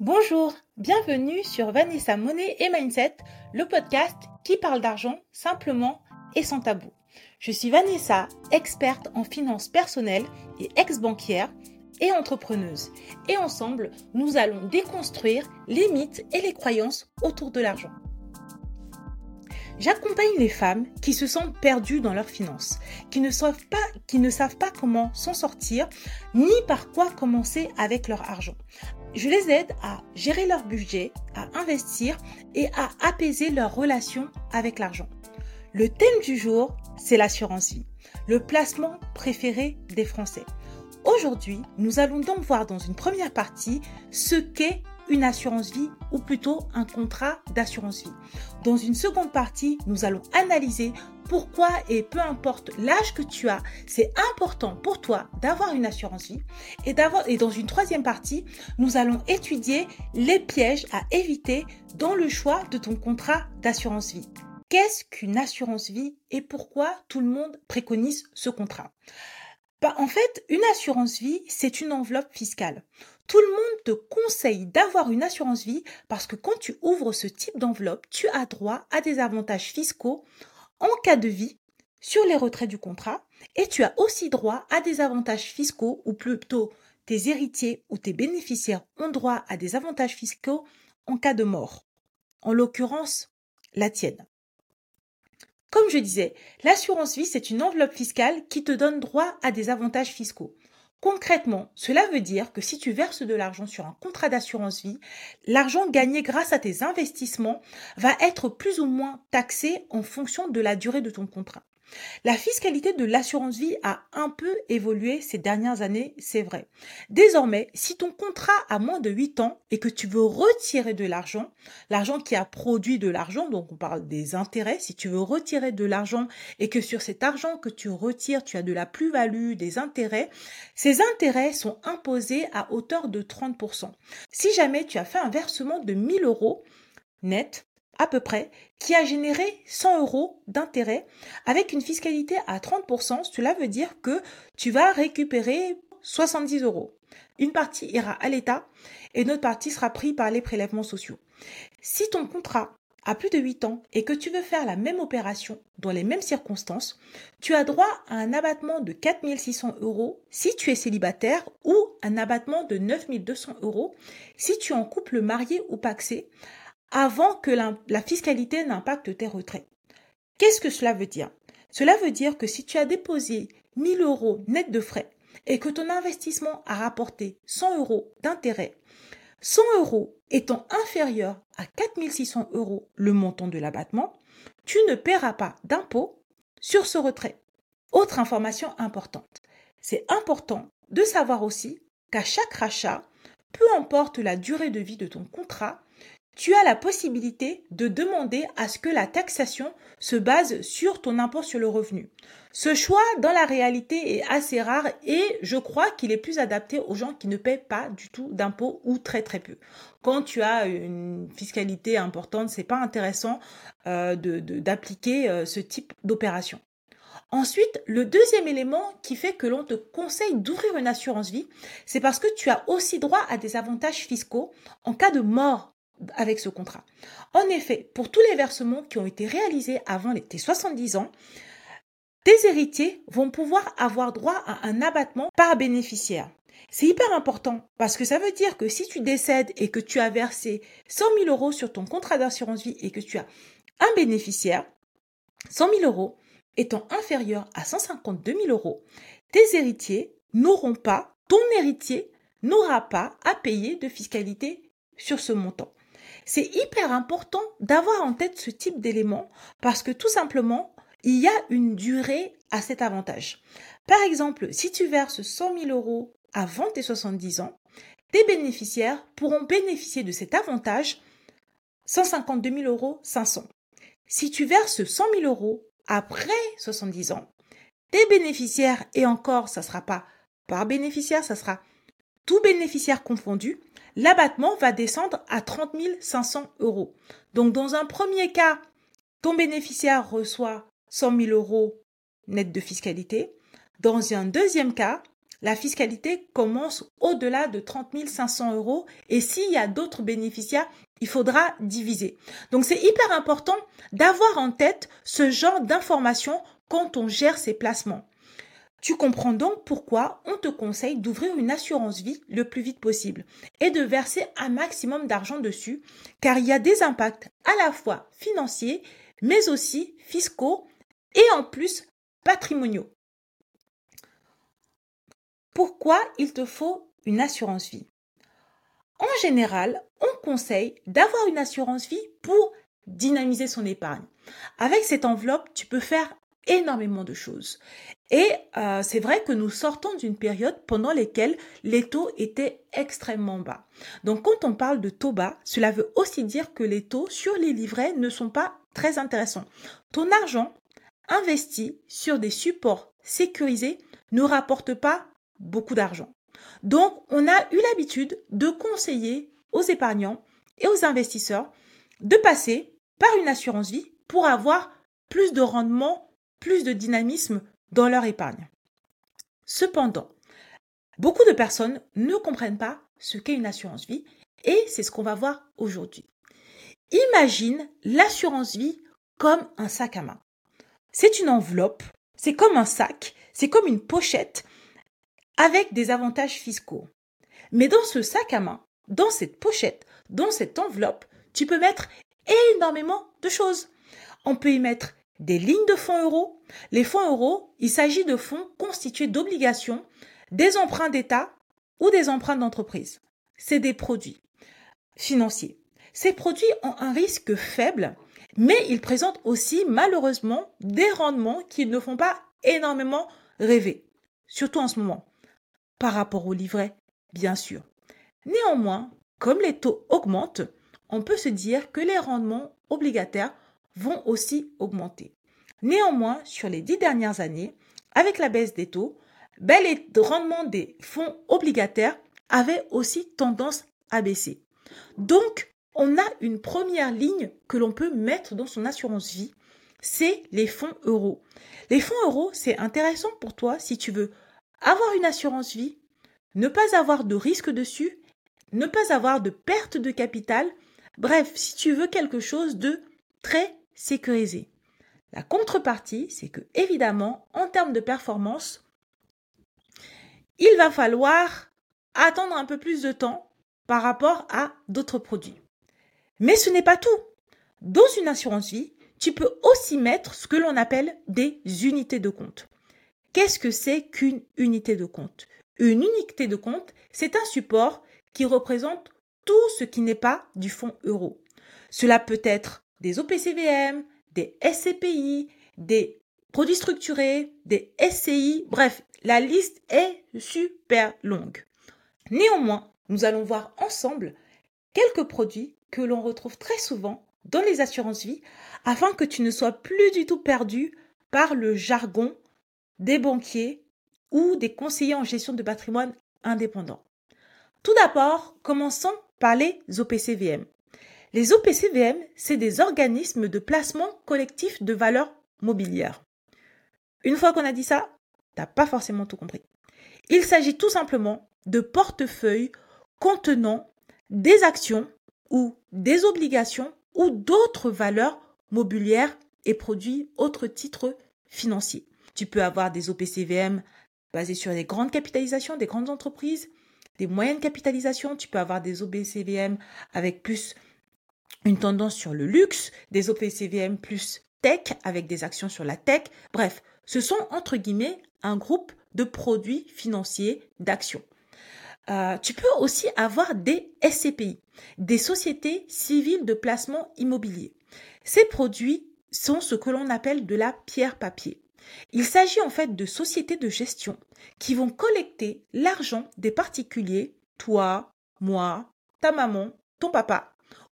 Bonjour, bienvenue sur Vanessa Monnaie et Mindset, le podcast qui parle d'argent simplement et sans tabou. Je suis Vanessa, experte en finances personnelles et ex-banquière et entrepreneuse. Et ensemble, nous allons déconstruire les mythes et les croyances autour de l'argent. J'accompagne les femmes qui se sentent perdues dans leurs finances, qui ne savent pas, qui ne savent pas comment s'en sortir, ni par quoi commencer avec leur argent. Je les aide à gérer leur budget, à investir et à apaiser leur relation avec l'argent. Le thème du jour, c'est l'assurance vie, le placement préféré des Français. Aujourd'hui, nous allons donc voir dans une première partie ce qu'est une assurance vie ou plutôt un contrat d'assurance vie. Dans une seconde partie, nous allons analyser pourquoi et peu importe l'âge que tu as, c'est important pour toi d'avoir une assurance vie. Et, dans une troisième partie, nous allons étudier les pièges à éviter dans le choix de ton contrat d'assurance vie. Qu'est-ce qu'une assurance vie et pourquoi tout le monde préconise ce contrat? Bah, En fait, une assurance vie, c'est une enveloppe fiscale. Tout le monde te conseille d'avoir une assurance vie parce que quand tu ouvres ce type d'enveloppe, tu as droit à des avantages fiscaux en cas de vie sur les retraits du contrat et tu as aussi droit à des avantages fiscaux ou plutôt tes héritiers ou tes bénéficiaires ont droit à des avantages fiscaux en cas de mort. En l'occurrence, la tienne. Comme je disais, l'assurance vie, c'est une enveloppe fiscale qui te donne droit à des avantages fiscaux. Concrètement, cela veut dire que si tu verses de l'argent sur un contrat d'assurance vie, l'argent gagné grâce à tes investissements va être plus ou moins taxé en fonction de la durée de ton contrat. La fiscalité de l'assurance vie a un peu évolué ces dernières années, c'est vrai. Désormais, si ton contrat a moins de 8 ans et que tu veux retirer de l'argent, l'argent qui a produit de l'argent, donc on parle des intérêts, si tu veux retirer de l'argent et que sur cet argent que tu retires, tu as de la plus-value, des intérêts, ces intérêts sont imposés à hauteur de 30%. Si jamais tu as fait un versement de 1000 euros net, à peu près, qui a généré 100 euros d'intérêt avec une fiscalité à 30%. Cela veut dire que tu vas récupérer 70 euros. Une partie ira à l'État et une autre partie sera prise par les prélèvements sociaux. Si ton contrat a plus de 8 ans et que tu veux faire la même opération dans les mêmes circonstances, tu as droit à un abattement de 4600 euros si tu es célibataire ou un abattement de 9200 euros si tu es en couple marié ou paxé avant que la, fiscalité n'impacte tes retraits. Qu'est-ce que cela veut dire? Cela veut dire que si tu as déposé 1000 euros net de frais et que ton investissement a rapporté 100 euros d'intérêt, 100 euros étant inférieur à 4600 euros le montant de l'abattement, tu ne paieras pas d'impôt sur ce retrait. Autre information importante, c'est important de savoir aussi qu'à chaque rachat, peu importe la durée de vie de ton contrat, tu as la possibilité de demander à ce que la taxation se base sur ton impôt sur le revenu. Ce choix, dans la réalité, est assez rare et je crois qu'il est plus adapté aux gens qui ne paient pas du tout d'impôts ou très très peu. Quand tu as une fiscalité importante, c'est pas intéressant euh, d'appliquer euh, ce type d'opération. Ensuite, le deuxième élément qui fait que l'on te conseille d'ouvrir une assurance vie, c'est parce que tu as aussi droit à des avantages fiscaux en cas de mort avec ce contrat. En effet, pour tous les versements qui ont été réalisés avant tes 70 ans, tes héritiers vont pouvoir avoir droit à un abattement par bénéficiaire. C'est hyper important parce que ça veut dire que si tu décèdes et que tu as versé 100 000 euros sur ton contrat d'assurance vie et que tu as un bénéficiaire, 100 000 euros étant inférieur à 152 000 euros, tes héritiers n'auront pas, ton héritier n'aura pas à payer de fiscalité sur ce montant. C'est hyper important d'avoir en tête ce type d'élément parce que tout simplement, il y a une durée à cet avantage. Par exemple, si tu verses 100 000 euros avant tes 70 ans, tes bénéficiaires pourront bénéficier de cet avantage 152 000 euros 500. Si tu verses 100 000 euros après 70 ans, tes bénéficiaires, et encore, ça ne sera pas par bénéficiaire, ça sera tout bénéficiaire confondu, l'abattement va descendre à 30 500 euros. Donc dans un premier cas, ton bénéficiaire reçoit 100 000 euros net de fiscalité. Dans un deuxième cas, la fiscalité commence au-delà de 30 500 euros et s'il y a d'autres bénéficiaires, il faudra diviser. Donc c'est hyper important d'avoir en tête ce genre d'informations quand on gère ses placements. Tu comprends donc pourquoi on te conseille d'ouvrir une assurance vie le plus vite possible et de verser un maximum d'argent dessus, car il y a des impacts à la fois financiers, mais aussi fiscaux et en plus patrimoniaux. Pourquoi il te faut une assurance vie? En général, on conseille d'avoir une assurance vie pour dynamiser son épargne. Avec cette enveloppe, tu peux faire énormément de choses. Et euh, c'est vrai que nous sortons d'une période pendant laquelle les taux étaient extrêmement bas. Donc quand on parle de taux bas, cela veut aussi dire que les taux sur les livrets ne sont pas très intéressants. Ton argent investi sur des supports sécurisés ne rapporte pas beaucoup d'argent. Donc on a eu l'habitude de conseiller aux épargnants et aux investisseurs de passer par une assurance vie pour avoir plus de rendement plus de dynamisme dans leur épargne. Cependant, beaucoup de personnes ne comprennent pas ce qu'est une assurance vie et c'est ce qu'on va voir aujourd'hui. Imagine l'assurance vie comme un sac à main. C'est une enveloppe, c'est comme un sac, c'est comme une pochette avec des avantages fiscaux. Mais dans ce sac à main, dans cette pochette, dans cette enveloppe, tu peux mettre énormément de choses. On peut y mettre des lignes de fonds euros. Les fonds euros, il s'agit de fonds constitués d'obligations, des emprunts d'État ou des emprunts d'entreprise. C'est des produits financiers. Ces produits ont un risque faible, mais ils présentent aussi malheureusement des rendements qui ne font pas énormément rêver, surtout en ce moment, par rapport au livret, bien sûr. Néanmoins, comme les taux augmentent, on peut se dire que les rendements obligataires vont aussi augmenter. Néanmoins, sur les dix dernières années, avec la baisse des taux, ben, les rendements des fonds obligataires avaient aussi tendance à baisser. Donc, on a une première ligne que l'on peut mettre dans son assurance vie, c'est les fonds euros. Les fonds euros, c'est intéressant pour toi si tu veux avoir une assurance vie, ne pas avoir de risque dessus, ne pas avoir de perte de capital, bref, si tu veux quelque chose de très sécurisé. La contrepartie, c'est que évidemment, en termes de performance, il va falloir attendre un peu plus de temps par rapport à d'autres produits. Mais ce n'est pas tout. Dans une assurance vie, tu peux aussi mettre ce que l'on appelle des unités de compte. Qu'est-ce que c'est qu'une unité de compte? Une unité de compte, c'est un support qui représente tout ce qui n'est pas du fonds euro. Cela peut être des OPCVM, des SCPI, des produits structurés, des SCI, bref, la liste est super longue. Néanmoins, nous allons voir ensemble quelques produits que l'on retrouve très souvent dans les assurances vie afin que tu ne sois plus du tout perdu par le jargon des banquiers ou des conseillers en gestion de patrimoine indépendants. Tout d'abord, commençons par les OPCVM. Les OPCVM, c'est des organismes de placement collectif de valeurs mobilières. Une fois qu'on a dit ça, t'as pas forcément tout compris. Il s'agit tout simplement de portefeuilles contenant des actions ou des obligations ou d'autres valeurs mobilières et produits autres titres financiers. Tu peux avoir des OPCVM basés sur des grandes capitalisations, des grandes entreprises, des moyennes capitalisations. Tu peux avoir des OPCVM avec plus une tendance sur le luxe, des OPCVM plus tech avec des actions sur la tech. Bref, ce sont entre guillemets un groupe de produits financiers d'actions. Euh, tu peux aussi avoir des SCPI, des sociétés civiles de placement immobilier. Ces produits sont ce que l'on appelle de la pierre papier. Il s'agit en fait de sociétés de gestion qui vont collecter l'argent des particuliers, toi, moi, ta maman, ton papa,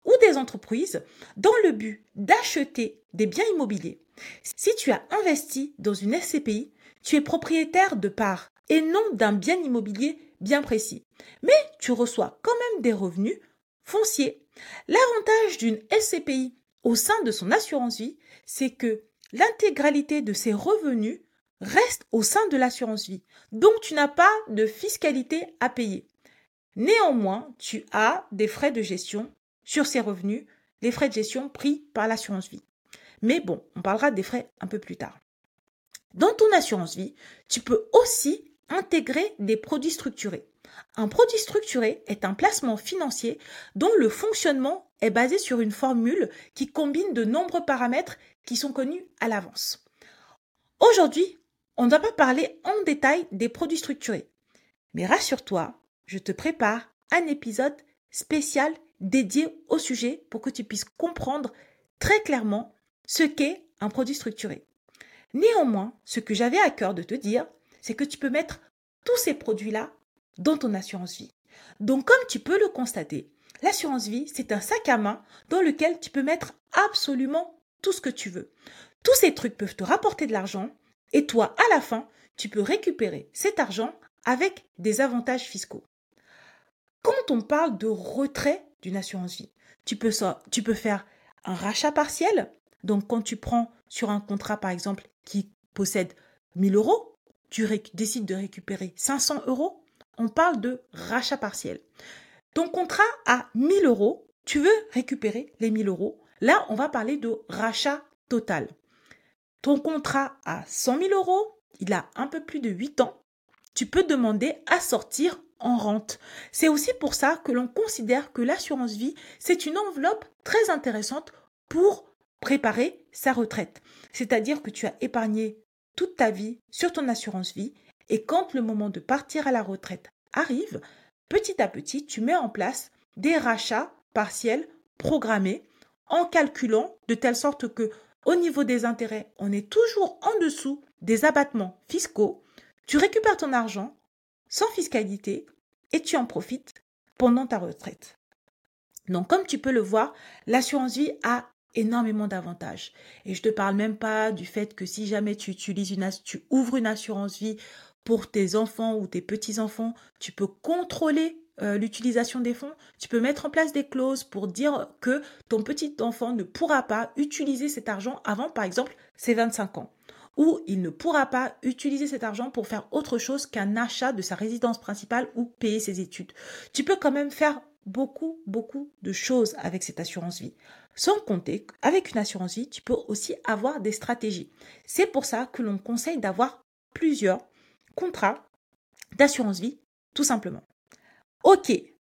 ou des entreprises dans le but d'acheter des biens immobiliers. Si tu as investi dans une SCPI, tu es propriétaire de parts et non d'un bien immobilier bien précis. Mais tu reçois quand même des revenus fonciers. L'avantage d'une SCPI au sein de son assurance vie, c'est que l'intégralité de ses revenus restent au sein de l'assurance vie. Donc tu n'as pas de fiscalité à payer. Néanmoins, tu as des frais de gestion sur ces revenus, les frais de gestion pris par l'assurance vie. Mais bon, on parlera des frais un peu plus tard. Dans ton assurance vie, tu peux aussi intégrer des produits structurés. Un produit structuré est un placement financier dont le fonctionnement est basé sur une formule qui combine de nombreux paramètres qui sont connus à l'avance. Aujourd'hui, on ne va pas parler en détail des produits structurés. Mais rassure-toi, je te prépare un épisode spécial dédié au sujet pour que tu puisses comprendre très clairement ce qu'est un produit structuré. Néanmoins, ce que j'avais à cœur de te dire, c'est que tu peux mettre tous ces produits-là dans ton assurance vie. Donc comme tu peux le constater, l'assurance vie, c'est un sac à main dans lequel tu peux mettre absolument tout ce que tu veux. Tous ces trucs peuvent te rapporter de l'argent et toi, à la fin, tu peux récupérer cet argent avec des avantages fiscaux. Quand on parle de retrait d'une assurance vie, tu peux, faire un rachat partiel. Donc quand tu prends sur un contrat, par exemple, qui possède 1000 euros, tu décides de récupérer 500 euros, on parle de rachat partiel. Ton contrat à 1000 euros, tu veux récupérer les 1000 euros. Là, on va parler de rachat total. Ton contrat à 100 000 euros, il a un peu plus de 8 ans. Tu peux demander à sortir en rente. C'est aussi pour ça que l'on considère que l'assurance vie, c'est une enveloppe très intéressante pour préparer sa retraite. C'est-à-dire que tu as épargné toute ta vie sur ton assurance vie et quand le moment de partir à la retraite arrive, petit à petit, tu mets en place des rachats partiels programmés en calculant de telle sorte que au niveau des intérêts, on est toujours en dessous des abattements fiscaux. Tu récupères ton argent sans fiscalité et tu en profites pendant ta retraite. Donc comme tu peux le voir, l'assurance vie a énormément d'avantages. Et je te parle même pas du fait que si jamais tu utilises une tu ouvres une assurance vie pour tes enfants ou tes petits-enfants, tu peux contrôler euh, l'utilisation des fonds, tu peux mettre en place des clauses pour dire que ton petit enfant ne pourra pas utiliser cet argent avant, par exemple, ses 25 ans. Ou il ne pourra pas utiliser cet argent pour faire autre chose qu'un achat de sa résidence principale ou payer ses études. Tu peux quand même faire beaucoup, beaucoup de choses avec cette assurance vie. Sans compter qu'avec une assurance vie, tu peux aussi avoir des stratégies. C'est pour ça que l'on conseille d'avoir plusieurs contrat d'assurance vie, tout simplement. Ok,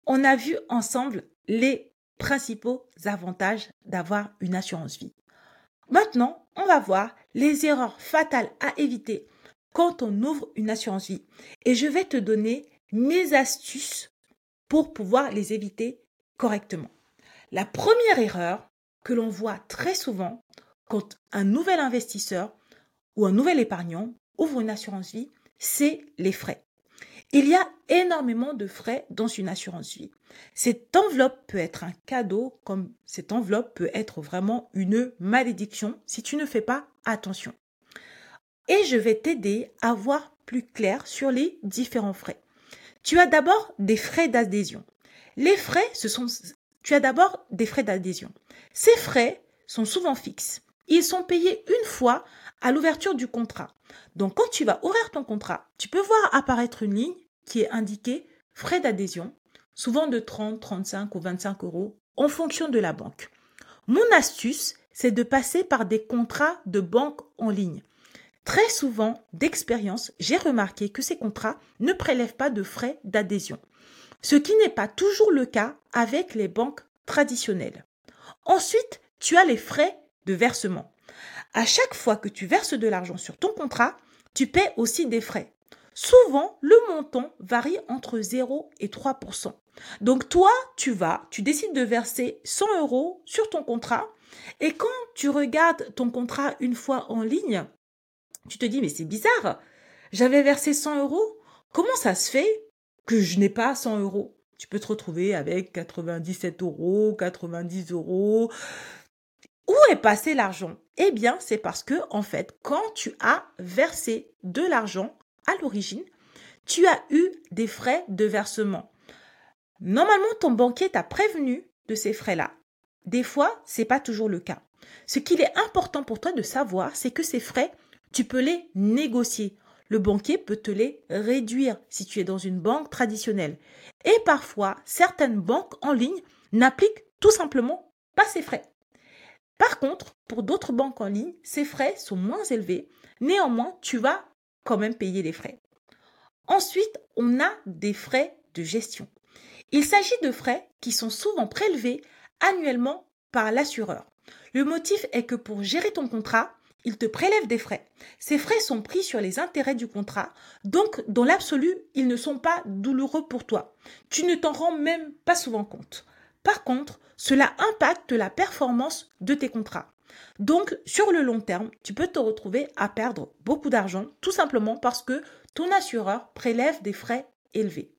on a vu ensemble les principaux avantages d'avoir une assurance vie. Maintenant, on va voir les erreurs fatales à éviter quand on ouvre une assurance vie. Et je vais te donner mes astuces pour pouvoir les éviter correctement. La première erreur que l'on voit très souvent quand un nouvel investisseur ou un nouvel épargnant ouvre une assurance vie, c'est les frais. Il y a énormément de frais dans une assurance vie. Cette enveloppe peut être un cadeau comme cette enveloppe peut être vraiment une malédiction si tu ne fais pas attention. Et je vais t'aider à voir plus clair sur les différents frais. Tu as d'abord des frais d'adhésion. Les frais, ce sont, tu as d'abord des frais d'adhésion. Ces frais sont souvent fixes. Ils sont payés une fois à l'ouverture du contrat. Donc quand tu vas ouvrir ton contrat, tu peux voir apparaître une ligne qui est indiquée frais d'adhésion, souvent de 30, 35 ou 25 euros en fonction de la banque. Mon astuce, c'est de passer par des contrats de banque en ligne. Très souvent, d'expérience, j'ai remarqué que ces contrats ne prélèvent pas de frais d'adhésion, ce qui n'est pas toujours le cas avec les banques traditionnelles. Ensuite, tu as les frais versement. À chaque fois que tu verses de l'argent sur ton contrat, tu paies aussi des frais. Souvent, le montant varie entre 0 et 3% Donc toi, tu vas, tu décides de verser 100 euros sur ton contrat et quand tu regardes ton contrat une fois en ligne, tu te dis mais c'est bizarre, j'avais versé 100 euros, comment ça se fait que je n'ai pas 100 euros? Tu peux te retrouver avec 97 euros, 90 euros, où est passé l'argent? Eh bien, c'est parce que, en fait, quand tu as versé de l'argent à l'origine, tu as eu des frais de versement. Normalement, ton banquier t'a prévenu de ces frais-là. Des fois, c'est pas toujours le cas. Ce qu'il est important pour toi de savoir, c'est que ces frais tu peux les négocier. Le banquier peut te les réduire si tu es dans une banque traditionnelle. Et parfois, certaines banques en ligne n'appliquent tout simplement pas ces frais. Par contre, pour d'autres banques en ligne, ces frais sont moins élevés. Néanmoins, tu vas quand même payer les frais. Ensuite, on a des frais de gestion. Il s'agit de frais qui sont souvent prélevés annuellement par l'assureur. Le motif est que pour gérer ton contrat, il te prélève des frais. Ces frais sont pris sur les intérêts du contrat, donc dans l'absolu, ils ne sont pas douloureux pour toi. Tu ne t'en rends même pas souvent compte. Par contre, cela impacte la performance de tes contrats. Donc, sur le long terme, tu peux te retrouver à perdre beaucoup d'argent, tout simplement parce que ton assureur prélève des frais élevés.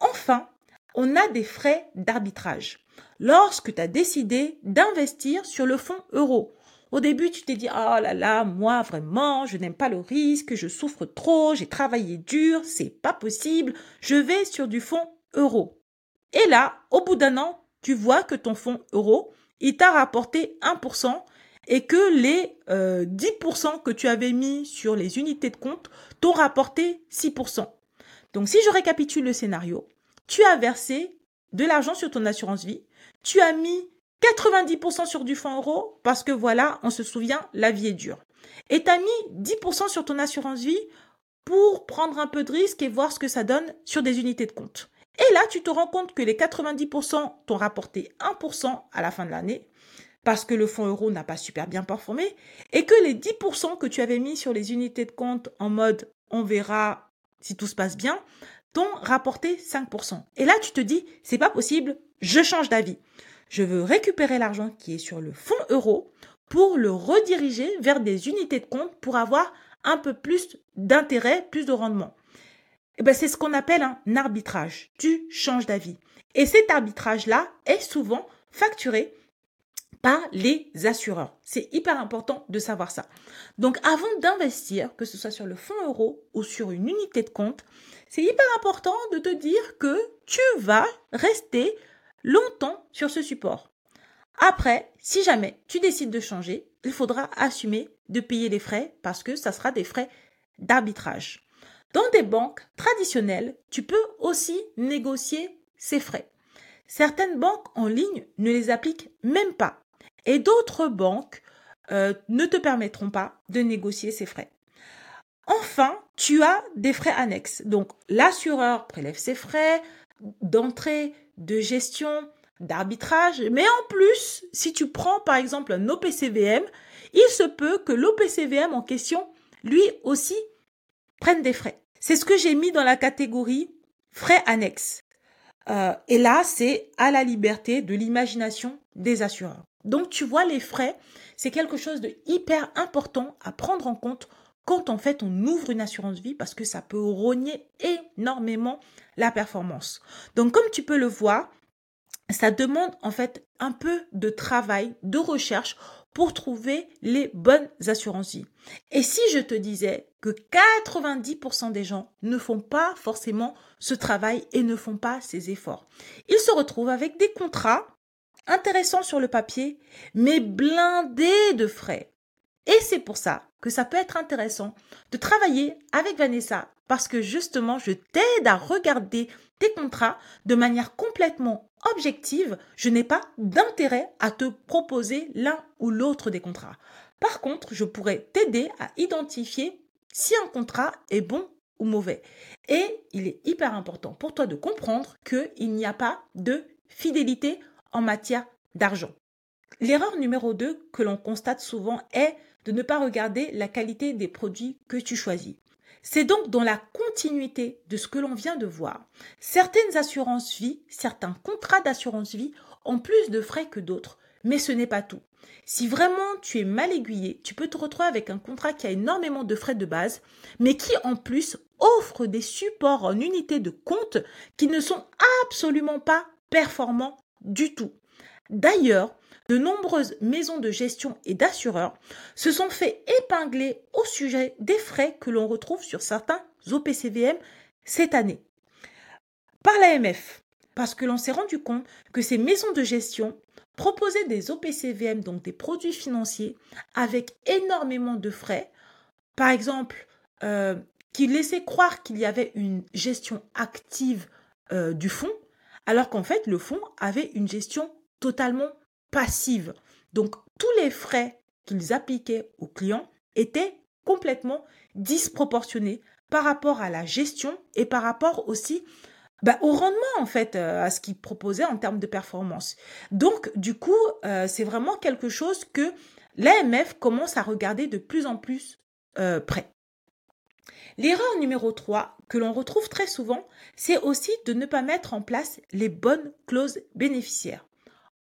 Enfin, on a des frais d'arbitrage. Lorsque tu as décidé d'investir sur le fonds euro, au début, tu t'es dit, oh là là, moi vraiment, je n'aime pas le risque, je souffre trop, j'ai travaillé dur, c'est pas possible, je vais sur du fonds euro. Et là, au bout d'un an, tu vois que ton fonds euro, il t'a rapporté 1% et que les 10% euh, que tu avais mis sur les unités de compte t'ont rapporté 6%. Donc si je récapitule le scénario, tu as versé de l'argent sur ton assurance vie, tu as mis 90% sur du fonds euro parce que voilà, on se souvient, la vie est dure. Et tu as mis 10% sur ton assurance vie pour prendre un peu de risque et voir ce que ça donne sur des unités de compte. Et là, tu te rends compte que les 90% t'ont rapporté 1% à la fin de l'année parce que le fonds euro n'a pas super bien performé et que les 10% que tu avais mis sur les unités de compte en mode on verra si tout se passe bien t'ont rapporté 5%. Et là, tu te dis, c'est pas possible, je change d'avis je veux récupérer l'argent qui est sur le fonds euro pour le rediriger vers des unités de compte pour avoir un peu plus d'intérêt, plus de rendement. Eh ben, c'est ce qu'on appelle un arbitrage. Tu changes d'avis. Et cet arbitrage-là est souvent facturé par les assureurs. C'est hyper important de savoir ça. Donc avant d'investir, que ce soit sur le fonds euro ou sur une unité de compte, c'est hyper important de te dire que tu vas rester longtemps sur ce support. Après, si jamais tu décides de changer, il faudra assumer de payer les frais parce que ça sera des frais d'arbitrage. Dans des banques traditionnelles, tu peux aussi négocier ces frais. Certaines banques en ligne ne les appliquent même pas et d'autres banques euh, ne te permettront pas de négocier ces frais. Enfin, tu as des frais annexes. Donc, l'assureur prélève ses frais d'entrée, de gestion, d'arbitrage. Mais en plus, si tu prends par exemple un OPCVM, il se peut que l'OPCVM en question, lui aussi, prenne des frais. C'est ce que j'ai mis dans la catégorie frais annexes. Euh, et là, c'est à la liberté de l'imagination des assureurs. Donc, tu vois, les frais, c'est quelque chose de hyper important à prendre en compte quand en fait on ouvre une assurance vie parce que ça peut rogner énormément la performance. Donc comme tu peux le voir, ça demande en fait un peu de travail, de recherche pour trouver les bonnes assurances vie. Et si je te disais que 90% des gens ne font pas forcément ce travail et ne font pas ces efforts, ils se retrouvent avec des contrats intéressants sur le papier, mais blindés de frais. Et c'est pour ça que ça peut être intéressant de travailler avec Vanessa parce que justement, je t'aide à regarder tes contrats de manière complètement objective. Je n'ai pas d'intérêt à te proposer l'un ou l'autre des contrats. Par contre, je pourrais t'aider à identifier si un contrat est bon ou mauvais. Et il est hyper important pour toi de comprendre qu'il n'y a pas de fidélité en matière d'argent. L'erreur numéro 2 que l'on constate souvent est de ne pas regarder la qualité des produits que tu choisis. C'est donc dans la continuité de ce que l'on vient de voir. Certaines assurances vie, certains contrats d'assurance vie ont plus de frais que d'autres, mais ce n'est pas tout. Si vraiment tu es mal aiguillé, tu peux te retrouver avec un contrat qui a énormément de frais de base, mais qui en plus offre des supports en unité de compte qui ne sont absolument pas performants du tout. D'ailleurs, de nombreuses maisons de gestion et d'assureurs se sont fait épingler au sujet des frais que l'on retrouve sur certains OPCVM cette année. Par l'AMF, parce que l'on s'est rendu compte que ces maisons de gestion proposaient des OPCVM, donc des produits financiers, avec énormément de frais, par exemple, euh, qui laissait croire qu'il y avait une gestion active euh, du fonds, alors qu'en fait, le fonds avait une gestion totalement passive. Donc, tous les frais qu'ils appliquaient aux clients étaient complètement disproportionnés par rapport à la gestion et par rapport aussi bah, au rendement en fait euh, à ce qu'ils proposaient en termes de performance. Donc du coup, euh, c'est vraiment quelque chose que l'AMF commence à regarder de plus en plus euh, près. L'erreur numéro 3 que l'on retrouve très souvent, c'est aussi de ne pas mettre en place les bonnes clauses bénéficiaires.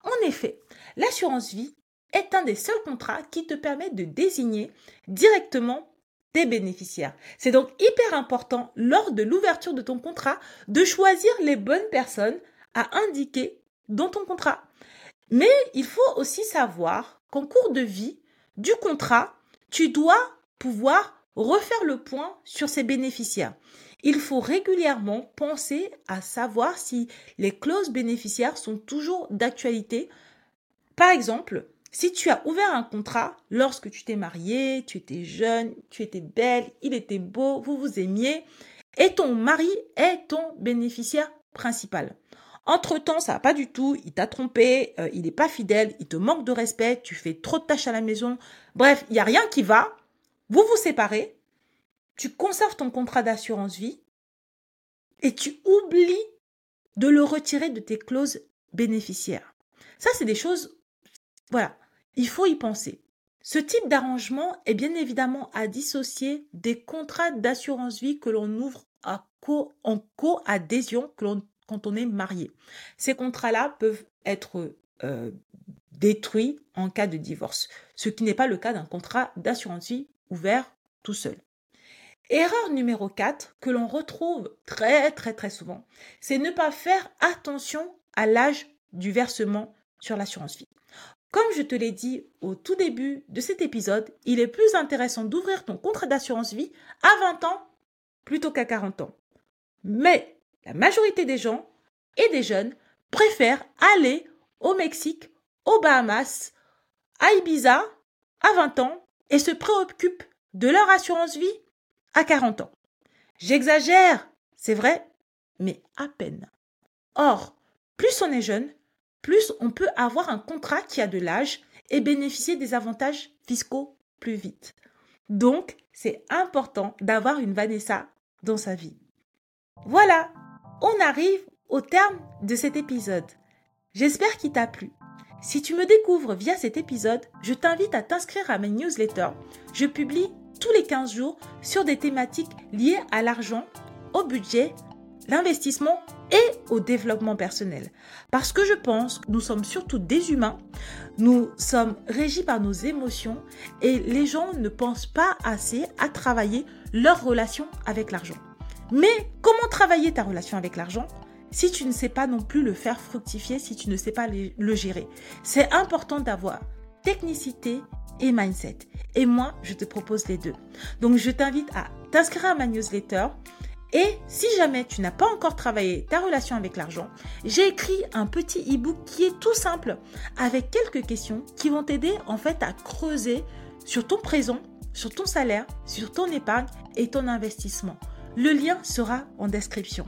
En effet, l'assurance vie est un des seuls contrats qui te permet de désigner directement tes bénéficiaires. C'est donc hyper important lors de l'ouverture de ton contrat de choisir les bonnes personnes à indiquer dans ton contrat. Mais il faut aussi savoir qu'en cours de vie du contrat, tu dois pouvoir refaire le point sur ces bénéficiaires. Il faut régulièrement penser à savoir si les clauses bénéficiaires sont toujours d'actualité. Par exemple, si tu as ouvert un contrat lorsque tu t'es marié, tu étais jeune, tu étais belle, il était beau, vous vous aimiez, et ton mari est ton bénéficiaire principal. Entre-temps, ça va pas du tout, il t'a trompé, euh, il n'est pas fidèle, il te manque de respect, tu fais trop de tâches à la maison. Bref, il n'y a rien qui va. Vous vous séparez, tu conserves ton contrat d'assurance vie et tu oublies de le retirer de tes clauses bénéficiaires. Ça, c'est des choses, voilà, il faut y penser. Ce type d'arrangement est bien évidemment à dissocier des contrats d'assurance vie que l'on ouvre en co-adhésion quand on est marié. Ces contrats-là peuvent être euh, détruits en cas de divorce, ce qui n'est pas le cas d'un contrat d'assurance vie ouvert tout seul. Erreur numéro 4 que l'on retrouve très très très souvent, c'est ne pas faire attention à l'âge du versement sur l'assurance vie. Comme je te l'ai dit au tout début de cet épisode, il est plus intéressant d'ouvrir ton contrat d'assurance vie à 20 ans plutôt qu'à 40 ans. Mais la majorité des gens et des jeunes préfèrent aller au Mexique, aux Bahamas, à Ibiza à 20 ans et se préoccupent de leur assurance vie à 40 ans. J'exagère, c'est vrai, mais à peine. Or, plus on est jeune, plus on peut avoir un contrat qui a de l'âge et bénéficier des avantages fiscaux plus vite. Donc, c'est important d'avoir une Vanessa dans sa vie. Voilà, on arrive au terme de cet épisode. J'espère qu'il t'a plu. Si tu me découvres via cet épisode, je t'invite à t'inscrire à mes newsletters. Je publie tous les 15 jours sur des thématiques liées à l'argent, au budget, l'investissement et au développement personnel. Parce que je pense que nous sommes surtout des humains, nous sommes régis par nos émotions et les gens ne pensent pas assez à travailler leur relation avec l'argent. Mais comment travailler ta relation avec l'argent si tu ne sais pas non plus le faire fructifier, si tu ne sais pas le gérer? C'est important d'avoir technicité et mindset. Et moi, je te propose les deux. Donc, je t'invite à t'inscrire à ma newsletter. Et si jamais tu n'as pas encore travaillé ta relation avec l'argent, j'ai écrit un petit e-book qui est tout simple avec quelques questions qui vont t'aider en fait à creuser sur ton présent, sur ton salaire, sur ton épargne et ton investissement. Le lien sera en description.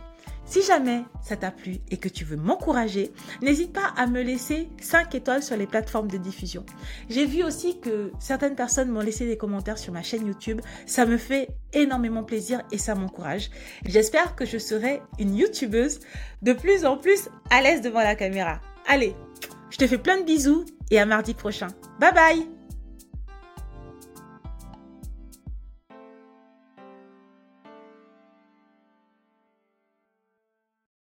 Si jamais ça t'a plu et que tu veux m'encourager, n'hésite pas à me laisser 5 étoiles sur les plateformes de diffusion. J'ai vu aussi que certaines personnes m'ont laissé des commentaires sur ma chaîne YouTube. Ça me fait énormément plaisir et ça m'encourage. J'espère que je serai une YouTubeuse de plus en plus à l'aise devant la caméra. Allez, je te fais plein de bisous et à mardi prochain. Bye bye